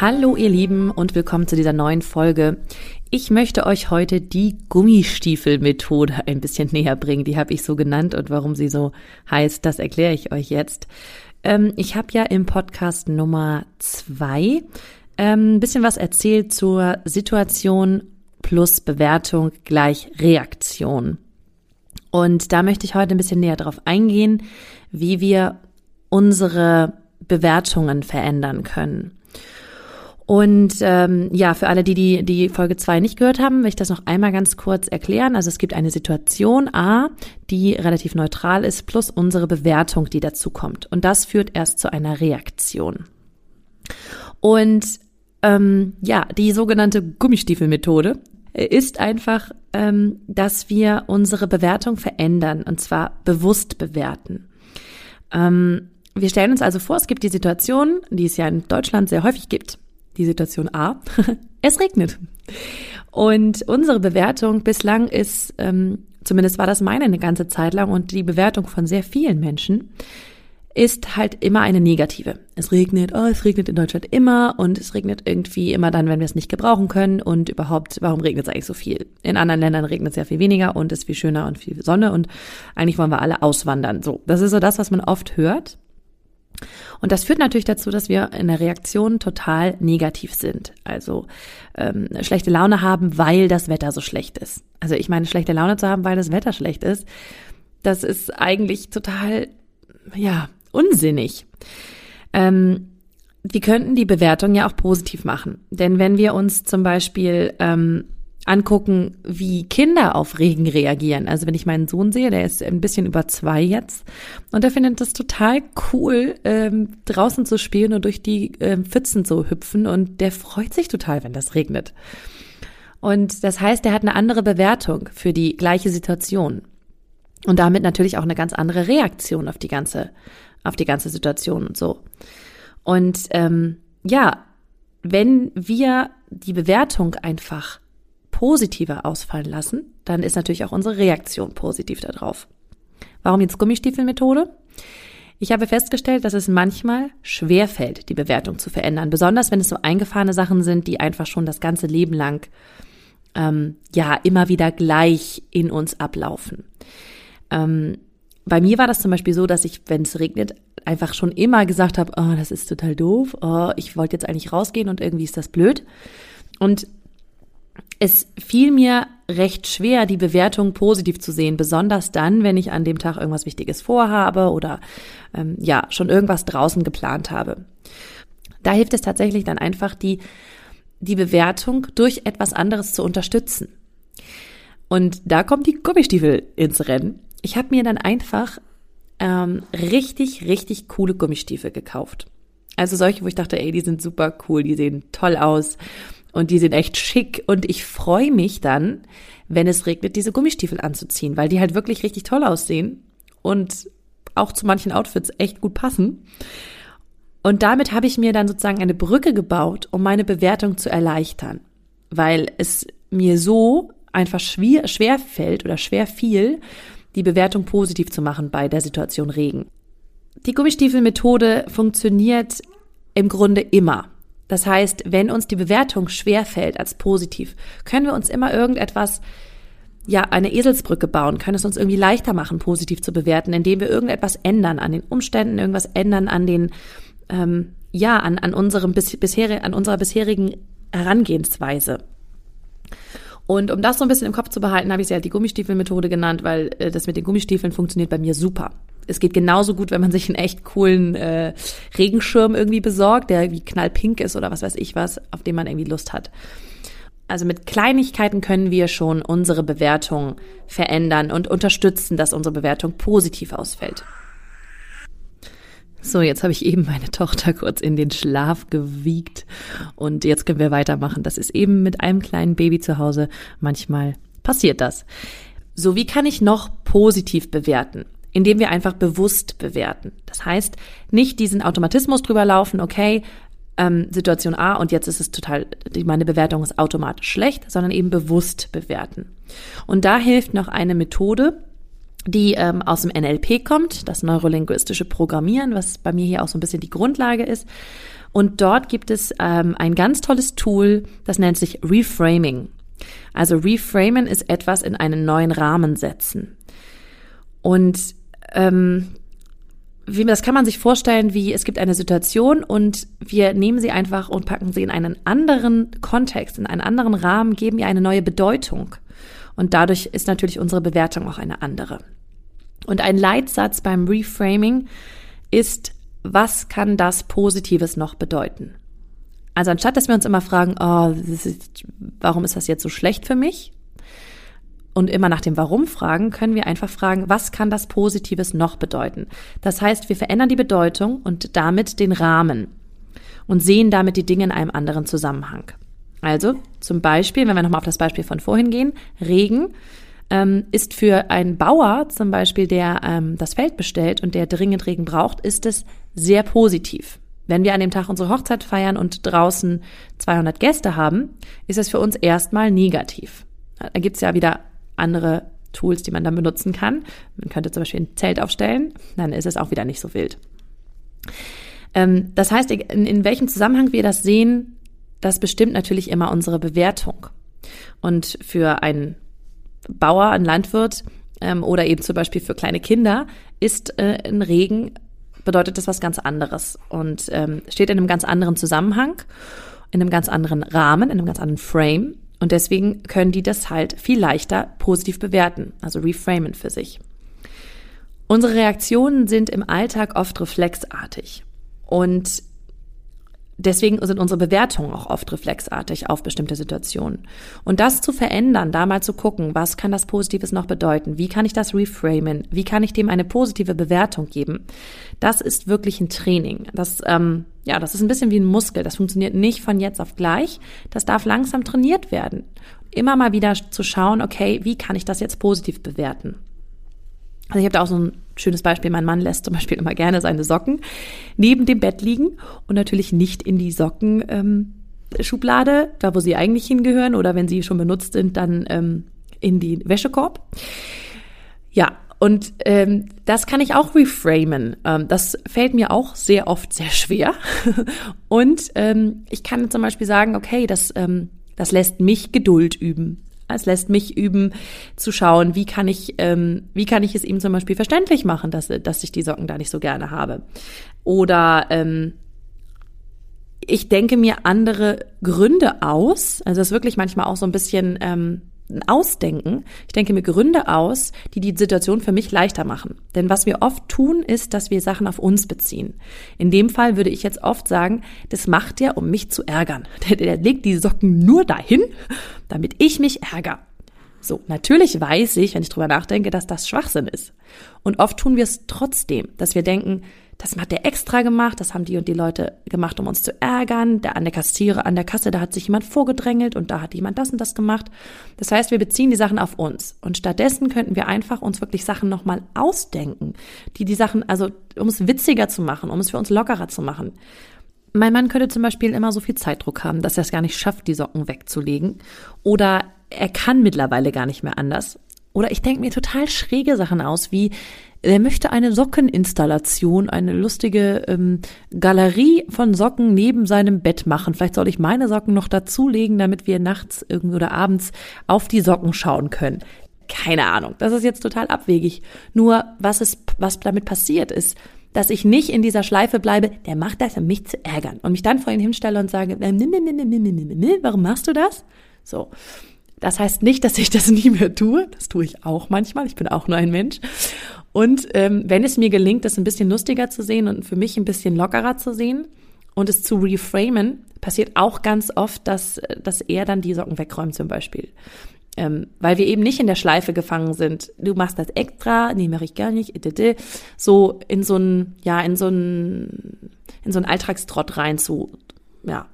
Hallo ihr Lieben und willkommen zu dieser neuen Folge. Ich möchte euch heute die Gummistiefelmethode ein bisschen näher bringen. Die habe ich so genannt und warum sie so heißt, das erkläre ich euch jetzt. Ähm, ich habe ja im Podcast Nummer zwei ähm, ein bisschen was erzählt zur Situation plus Bewertung gleich Reaktion. Und da möchte ich heute ein bisschen näher darauf eingehen, wie wir unsere Bewertungen verändern können. Und ähm, ja, für alle, die, die die Folge 2 nicht gehört haben, will ich das noch einmal ganz kurz erklären. Also es gibt eine Situation A, die relativ neutral ist, plus unsere Bewertung, die dazu kommt. Und das führt erst zu einer Reaktion. Und ähm, ja, die sogenannte Gummistiefelmethode ist einfach, ähm, dass wir unsere Bewertung verändern und zwar bewusst bewerten. Ähm, wir stellen uns also vor, es gibt die Situation, die es ja in Deutschland sehr häufig gibt die Situation A. es regnet. Und unsere Bewertung bislang ist, ähm, zumindest war das meine eine ganze Zeit lang und die Bewertung von sehr vielen Menschen, ist halt immer eine negative. Es regnet, oh, es regnet in Deutschland immer und es regnet irgendwie immer dann, wenn wir es nicht gebrauchen können und überhaupt, warum regnet es eigentlich so viel? In anderen Ländern regnet es ja viel weniger und ist viel schöner und viel Sonne und eigentlich wollen wir alle auswandern. So, das ist so das, was man oft hört. Und das führt natürlich dazu, dass wir in der Reaktion total negativ sind. Also ähm, schlechte Laune haben, weil das Wetter so schlecht ist. Also ich meine, schlechte Laune zu haben, weil das Wetter schlecht ist, das ist eigentlich total, ja, unsinnig. Ähm, wir könnten die Bewertung ja auch positiv machen. Denn wenn wir uns zum Beispiel ähm, angucken, wie Kinder auf Regen reagieren. Also wenn ich meinen Sohn sehe, der ist ein bisschen über zwei jetzt und der findet das total cool, ähm, draußen zu spielen und durch die ähm, Pfützen zu hüpfen und der freut sich total, wenn das regnet. Und das heißt, er hat eine andere Bewertung für die gleiche Situation und damit natürlich auch eine ganz andere Reaktion auf die ganze, auf die ganze Situation und so. Und ähm, ja, wenn wir die Bewertung einfach positiver ausfallen lassen, dann ist natürlich auch unsere Reaktion positiv darauf. Warum jetzt Gummistiefelmethode? Ich habe festgestellt, dass es manchmal schwer fällt, die Bewertung zu verändern, besonders wenn es so eingefahrene Sachen sind, die einfach schon das ganze Leben lang ähm, ja immer wieder gleich in uns ablaufen. Ähm, bei mir war das zum Beispiel so, dass ich, wenn es regnet, einfach schon immer gesagt habe, oh, das ist total doof, oh, ich wollte jetzt eigentlich rausgehen und irgendwie ist das blöd. Und es fiel mir recht schwer, die Bewertung positiv zu sehen, besonders dann, wenn ich an dem Tag irgendwas Wichtiges vorhabe oder ähm, ja, schon irgendwas draußen geplant habe. Da hilft es tatsächlich dann einfach, die, die Bewertung durch etwas anderes zu unterstützen. Und da kommt die Gummistiefel ins Rennen. Ich habe mir dann einfach ähm, richtig, richtig coole Gummistiefel gekauft. Also solche, wo ich dachte, ey, die sind super cool, die sehen toll aus und die sind echt schick und ich freue mich dann, wenn es regnet, diese Gummistiefel anzuziehen, weil die halt wirklich richtig toll aussehen und auch zu manchen Outfits echt gut passen. Und damit habe ich mir dann sozusagen eine Brücke gebaut, um meine Bewertung zu erleichtern, weil es mir so einfach schwer, schwer fällt oder schwer fiel, die Bewertung positiv zu machen bei der Situation Regen. Die Gummistiefelmethode funktioniert im Grunde immer. Das heißt, wenn uns die Bewertung schwer fällt als positiv, können wir uns immer irgendetwas, ja, eine Eselsbrücke bauen, können es uns irgendwie leichter machen, positiv zu bewerten, indem wir irgendetwas ändern an den Umständen, irgendwas ändern an den, ähm, ja, an, an unserem bisher, an unserer bisherigen Herangehensweise. Und um das so ein bisschen im Kopf zu behalten, habe ich sie halt die Gummistiefelmethode genannt, weil äh, das mit den Gummistiefeln funktioniert bei mir super. Es geht genauso gut, wenn man sich einen echt coolen äh, Regenschirm irgendwie besorgt, der wie knallpink ist oder was weiß ich was, auf den man irgendwie Lust hat. Also mit Kleinigkeiten können wir schon unsere Bewertung verändern und unterstützen, dass unsere Bewertung positiv ausfällt. So, jetzt habe ich eben meine Tochter kurz in den Schlaf gewiegt und jetzt können wir weitermachen. Das ist eben mit einem kleinen Baby zu Hause. Manchmal passiert das. So, wie kann ich noch positiv bewerten? Indem wir einfach bewusst bewerten. Das heißt, nicht diesen Automatismus drüber laufen, okay, ähm, Situation A und jetzt ist es total, meine Bewertung ist automatisch schlecht, sondern eben bewusst bewerten. Und da hilft noch eine Methode, die ähm, aus dem NLP kommt, das neurolinguistische Programmieren, was bei mir hier auch so ein bisschen die Grundlage ist. Und dort gibt es ähm, ein ganz tolles Tool, das nennt sich Reframing. Also Reframen ist etwas in einen neuen Rahmen setzen. Und ähm, wie, das kann man sich vorstellen, wie es gibt eine Situation und wir nehmen sie einfach und packen sie in einen anderen Kontext, in einen anderen Rahmen, geben ihr eine neue Bedeutung. Und dadurch ist natürlich unsere Bewertung auch eine andere. Und ein Leitsatz beim Reframing ist, was kann das Positives noch bedeuten? Also anstatt dass wir uns immer fragen, oh, ist, warum ist das jetzt so schlecht für mich? Und immer nach dem Warum fragen, können wir einfach fragen, was kann das Positives noch bedeuten? Das heißt, wir verändern die Bedeutung und damit den Rahmen und sehen damit die Dinge in einem anderen Zusammenhang. Also zum Beispiel, wenn wir nochmal auf das Beispiel von vorhin gehen, Regen ähm, ist für einen Bauer zum Beispiel, der ähm, das Feld bestellt und der dringend Regen braucht, ist es sehr positiv. Wenn wir an dem Tag unsere Hochzeit feiern und draußen 200 Gäste haben, ist es für uns erstmal negativ. Da gibt's ja wieder andere Tools, die man dann benutzen kann. Man könnte zum Beispiel ein Zelt aufstellen, dann ist es auch wieder nicht so wild. Ähm, das heißt, in, in welchem Zusammenhang wir das sehen, das bestimmt natürlich immer unsere Bewertung. Und für einen Bauer, ein Landwirt ähm, oder eben zum Beispiel für kleine Kinder ist äh, ein Regen bedeutet das was ganz anderes und ähm, steht in einem ganz anderen Zusammenhang, in einem ganz anderen Rahmen, in einem ganz anderen Frame. Und deswegen können die das halt viel leichter positiv bewerten, also reframen für sich. Unsere Reaktionen sind im Alltag oft reflexartig. Und deswegen sind unsere Bewertungen auch oft reflexartig auf bestimmte Situationen. Und das zu verändern, da mal zu gucken, was kann das Positives noch bedeuten? Wie kann ich das reframen? Wie kann ich dem eine positive Bewertung geben? Das ist wirklich ein Training. Das, ähm, ja, das ist ein bisschen wie ein Muskel. Das funktioniert nicht von jetzt auf gleich. Das darf langsam trainiert werden. Immer mal wieder zu schauen, okay, wie kann ich das jetzt positiv bewerten? Also ich habe da auch so ein schönes Beispiel. Mein Mann lässt zum Beispiel immer gerne seine Socken neben dem Bett liegen und natürlich nicht in die Socken. Ähm, da wo sie eigentlich hingehören, oder wenn sie schon benutzt sind, dann ähm, in die Wäschekorb. Ja, und ähm, das kann ich auch reframen. Ähm, das fällt mir auch sehr oft sehr schwer. und ähm, ich kann zum Beispiel sagen, okay, das, ähm, das lässt mich Geduld üben. Es lässt mich üben zu schauen, wie kann ich, ähm, wie kann ich es ihm zum Beispiel verständlich machen, dass, dass ich die Socken da nicht so gerne habe. Oder ähm, ich denke mir andere Gründe aus. Also das ist wirklich manchmal auch so ein bisschen ähm, Ausdenken. Ich denke mir Gründe aus, die die Situation für mich leichter machen. Denn was wir oft tun, ist, dass wir Sachen auf uns beziehen. In dem Fall würde ich jetzt oft sagen, das macht er, um mich zu ärgern. Der, der legt die Socken nur dahin, damit ich mich ärgere. So, natürlich weiß ich, wenn ich drüber nachdenke, dass das Schwachsinn ist. Und oft tun wir es trotzdem, dass wir denken, das hat der extra gemacht, das haben die und die Leute gemacht, um uns zu ärgern. Der an der Kassiere, an der Kasse, da hat sich jemand vorgedrängelt und da hat jemand das und das gemacht. Das heißt, wir beziehen die Sachen auf uns. Und stattdessen könnten wir einfach uns wirklich Sachen nochmal ausdenken, die die Sachen, also um es witziger zu machen, um es für uns lockerer zu machen. Mein Mann könnte zum Beispiel immer so viel Zeitdruck haben, dass er es gar nicht schafft, die Socken wegzulegen. Oder er kann mittlerweile gar nicht mehr anders. Oder ich denke mir total schräge Sachen aus, wie er möchte eine Sockeninstallation, eine lustige ähm, Galerie von Socken neben seinem Bett machen. Vielleicht soll ich meine Socken noch dazulegen, damit wir nachts irgendwie oder abends auf die Socken schauen können. Keine Ahnung. Das ist jetzt total abwegig. Nur was ist, was damit passiert ist, dass ich nicht in dieser Schleife bleibe, der macht das, um mich zu ärgern. Und mich dann vor ihn hinstelle und sage, warum machst du das? So. Das heißt nicht, dass ich das nie mehr tue. Das tue ich auch manchmal. Ich bin auch nur ein Mensch. Und ähm, wenn es mir gelingt, das ein bisschen lustiger zu sehen und für mich ein bisschen lockerer zu sehen und es zu reframen, passiert auch ganz oft, dass, dass er dann die Socken wegräumt zum Beispiel. Ähm, weil wir eben nicht in der Schleife gefangen sind. Du machst das extra, nee, mache ich gar nicht, so in so ein, ja, in so ein, in so ein Alltagstrott rein zu, ja,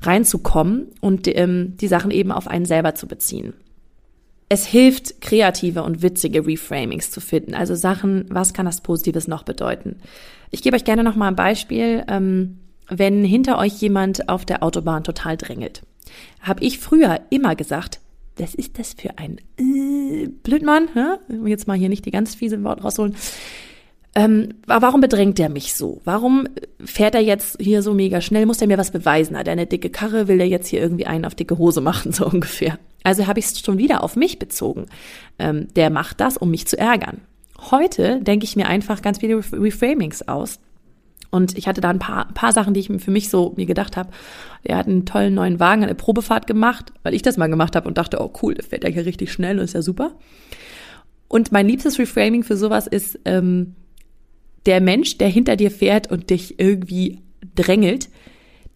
reinzukommen und ähm, die Sachen eben auf einen selber zu beziehen. Es hilft, kreative und witzige Reframings zu finden. Also Sachen, was kann das Positives noch bedeuten? Ich gebe euch gerne noch mal ein Beispiel. Ähm, wenn hinter euch jemand auf der Autobahn total drängelt, habe ich früher immer gesagt, was ist das für ein äh, Blödmann? Ja? Jetzt mal hier nicht die ganz fiese Worte rausholen. Ähm, warum bedrängt der mich so? Warum fährt er jetzt hier so mega schnell? Muss er mir was beweisen? Hat er eine dicke Karre? Will er jetzt hier irgendwie einen auf dicke Hose machen, so ungefähr? Also habe ich es schon wieder auf mich bezogen. Ähm, der macht das, um mich zu ärgern. Heute denke ich mir einfach ganz viele Reframings aus und ich hatte da ein paar, ein paar Sachen, die ich für mich so mir gedacht habe. Er hat einen tollen neuen Wagen, eine Probefahrt gemacht, weil ich das mal gemacht habe und dachte, oh cool, der fährt ja hier richtig schnell und ist ja super. Und mein liebstes Reframing für sowas ist, ähm, der Mensch, der hinter dir fährt und dich irgendwie drängelt,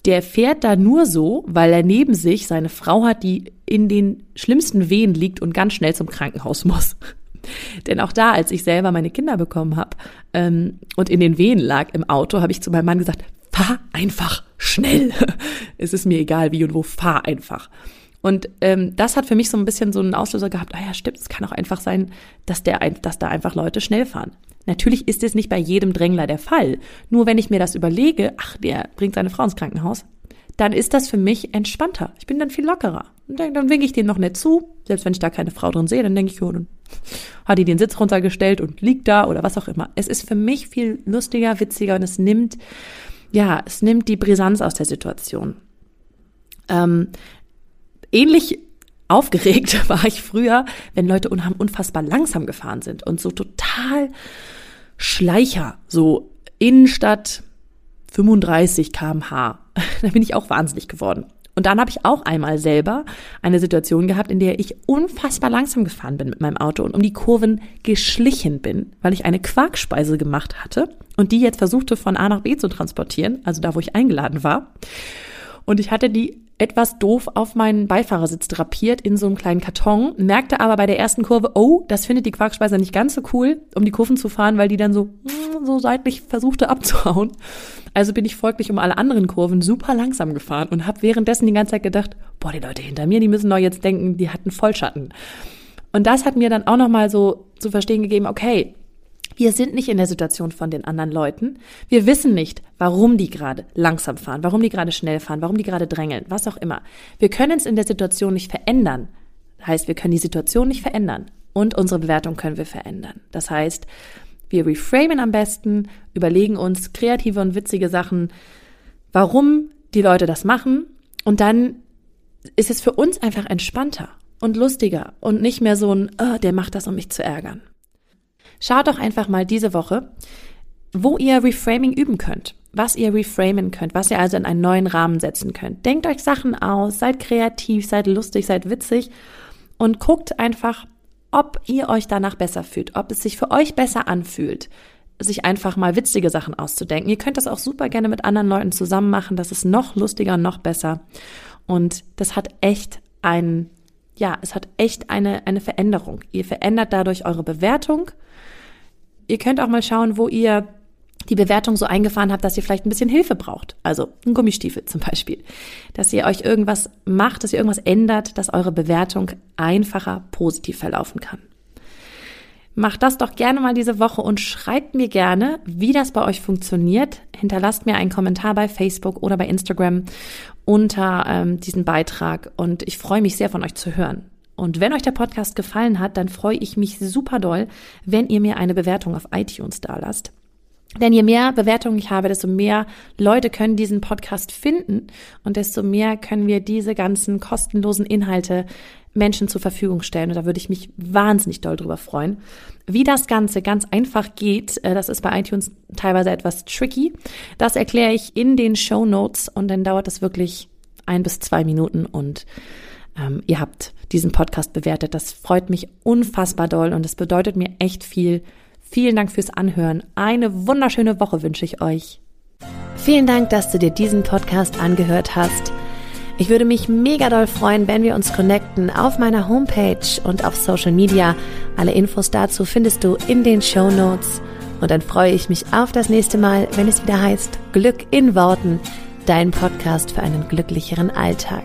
der fährt da nur so, weil er neben sich seine Frau hat, die in den schlimmsten Wehen liegt und ganz schnell zum Krankenhaus muss. Denn auch da, als ich selber meine Kinder bekommen habe ähm, und in den Wehen lag im Auto, habe ich zu meinem Mann gesagt, fahr einfach schnell. es ist mir egal wie und wo, fahr einfach. Und ähm, das hat für mich so ein bisschen so einen Auslöser gehabt, ah ja, stimmt, es kann auch einfach sein, dass, der, dass da einfach Leute schnell fahren. Natürlich ist es nicht bei jedem Drängler der Fall. Nur wenn ich mir das überlege, ach, der bringt seine Frau ins Krankenhaus, dann ist das für mich entspannter. Ich bin dann viel lockerer. Und dann, dann winke ich dem noch nicht zu. Selbst wenn ich da keine Frau drin sehe, dann denke ich, oh, dann hat die den Sitz runtergestellt und liegt da oder was auch immer. Es ist für mich viel lustiger, witziger und es nimmt, ja, es nimmt die Brisanz aus der Situation. Ähm, ähnlich aufgeregt war ich früher, wenn Leute unfassbar langsam gefahren sind und so total Schleicher, so Innenstadt 35 kmh. da bin ich auch wahnsinnig geworden. Und dann habe ich auch einmal selber eine Situation gehabt, in der ich unfassbar langsam gefahren bin mit meinem Auto und um die Kurven geschlichen bin, weil ich eine Quarkspeise gemacht hatte und die jetzt versuchte von A nach B zu transportieren, also da, wo ich eingeladen war. Und ich hatte die etwas doof auf meinen Beifahrersitz drapiert in so einem kleinen Karton, merkte aber bei der ersten Kurve, oh, das findet die Quarkspeiser nicht ganz so cool, um die Kurven zu fahren, weil die dann so, so seitlich versuchte abzuhauen. Also bin ich folglich um alle anderen Kurven super langsam gefahren und habe währenddessen die ganze Zeit gedacht, boah, die Leute hinter mir, die müssen doch jetzt denken, die hatten Vollschatten. Und das hat mir dann auch nochmal so zu verstehen gegeben, okay, wir sind nicht in der Situation von den anderen Leuten. Wir wissen nicht, warum die gerade langsam fahren, warum die gerade schnell fahren, warum die gerade drängeln, was auch immer. Wir können es in der Situation nicht verändern. Das heißt, wir können die Situation nicht verändern und unsere Bewertung können wir verändern. Das heißt, wir reframen am besten, überlegen uns kreative und witzige Sachen, warum die Leute das machen und dann ist es für uns einfach entspannter und lustiger und nicht mehr so ein, oh, der macht das, um mich zu ärgern. Schaut doch einfach mal diese Woche, wo ihr Reframing üben könnt, was ihr reframen könnt, was ihr also in einen neuen Rahmen setzen könnt. Denkt euch Sachen aus, seid kreativ, seid lustig, seid witzig und guckt einfach, ob ihr euch danach besser fühlt, ob es sich für euch besser anfühlt, sich einfach mal witzige Sachen auszudenken. Ihr könnt das auch super gerne mit anderen Leuten zusammen machen, das ist noch lustiger noch besser. Und das hat echt einen, ja, es hat echt eine, eine Veränderung. Ihr verändert dadurch eure Bewertung Ihr könnt auch mal schauen, wo ihr die Bewertung so eingefahren habt, dass ihr vielleicht ein bisschen Hilfe braucht. Also ein Gummistiefel zum Beispiel. Dass ihr euch irgendwas macht, dass ihr irgendwas ändert, dass eure Bewertung einfacher positiv verlaufen kann. Macht das doch gerne mal diese Woche und schreibt mir gerne, wie das bei euch funktioniert. Hinterlasst mir einen Kommentar bei Facebook oder bei Instagram unter ähm, diesen Beitrag und ich freue mich sehr von euch zu hören. Und wenn euch der Podcast gefallen hat, dann freue ich mich super doll, wenn ihr mir eine Bewertung auf iTunes da lasst. Denn je mehr Bewertungen ich habe, desto mehr Leute können diesen Podcast finden und desto mehr können wir diese ganzen kostenlosen Inhalte Menschen zur Verfügung stellen. Und da würde ich mich wahnsinnig doll drüber freuen. Wie das Ganze ganz einfach geht, äh, das ist bei iTunes teilweise etwas tricky. Das erkläre ich in den Show Notes und dann dauert das wirklich ein bis zwei Minuten und ähm, ihr habt diesen Podcast bewertet. Das freut mich unfassbar doll und es bedeutet mir echt viel. Vielen Dank fürs Anhören. Eine wunderschöne Woche wünsche ich euch. Vielen Dank, dass du dir diesen Podcast angehört hast. Ich würde mich mega doll freuen, wenn wir uns connecten auf meiner Homepage und auf Social Media. Alle Infos dazu findest du in den Show Notes. Und dann freue ich mich auf das nächste Mal, wenn es wieder heißt Glück in Worten, dein Podcast für einen glücklicheren Alltag.